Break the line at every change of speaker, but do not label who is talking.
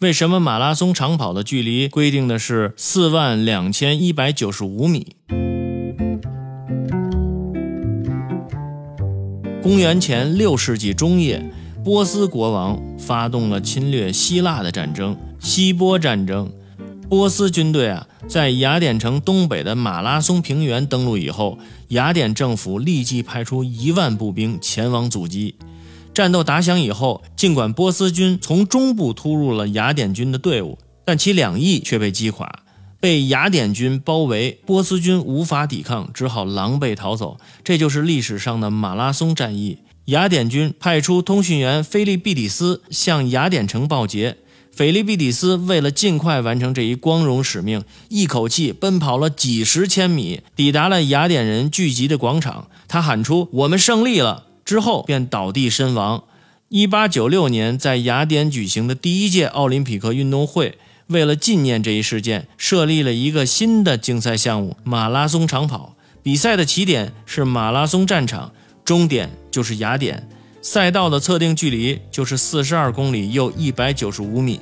为什么马拉松长跑的距离规定的是四万两千一百九十五米？公元前六世纪中叶，波斯国王发动了侵略希腊的战争——希波战争。波斯军队啊，在雅典城东北的马拉松平原登陆以后，雅典政府立即派出一万步兵前往阻击。战斗打响以后，尽管波斯军从中部突入了雅典军的队伍，但其两翼却被击垮，被雅典军包围，波斯军无法抵抗，只好狼狈逃走。这就是历史上的马拉松战役。雅典军派出通讯员菲利庇底斯向雅典城报捷。菲利庇底斯为了尽快完成这一光荣使命，一口气奔跑了几十千米，抵达了雅典人聚集的广场。他喊出：“我们胜利了！”之后便倒地身亡。一八九六年，在雅典举行的第一届奥林匹克运动会，为了纪念这一事件，设立了一个新的竞赛项目——马拉松长跑。比赛的起点是马拉松战场，终点就是雅典。赛道的测定距离就是四十二公里又一百九十五米。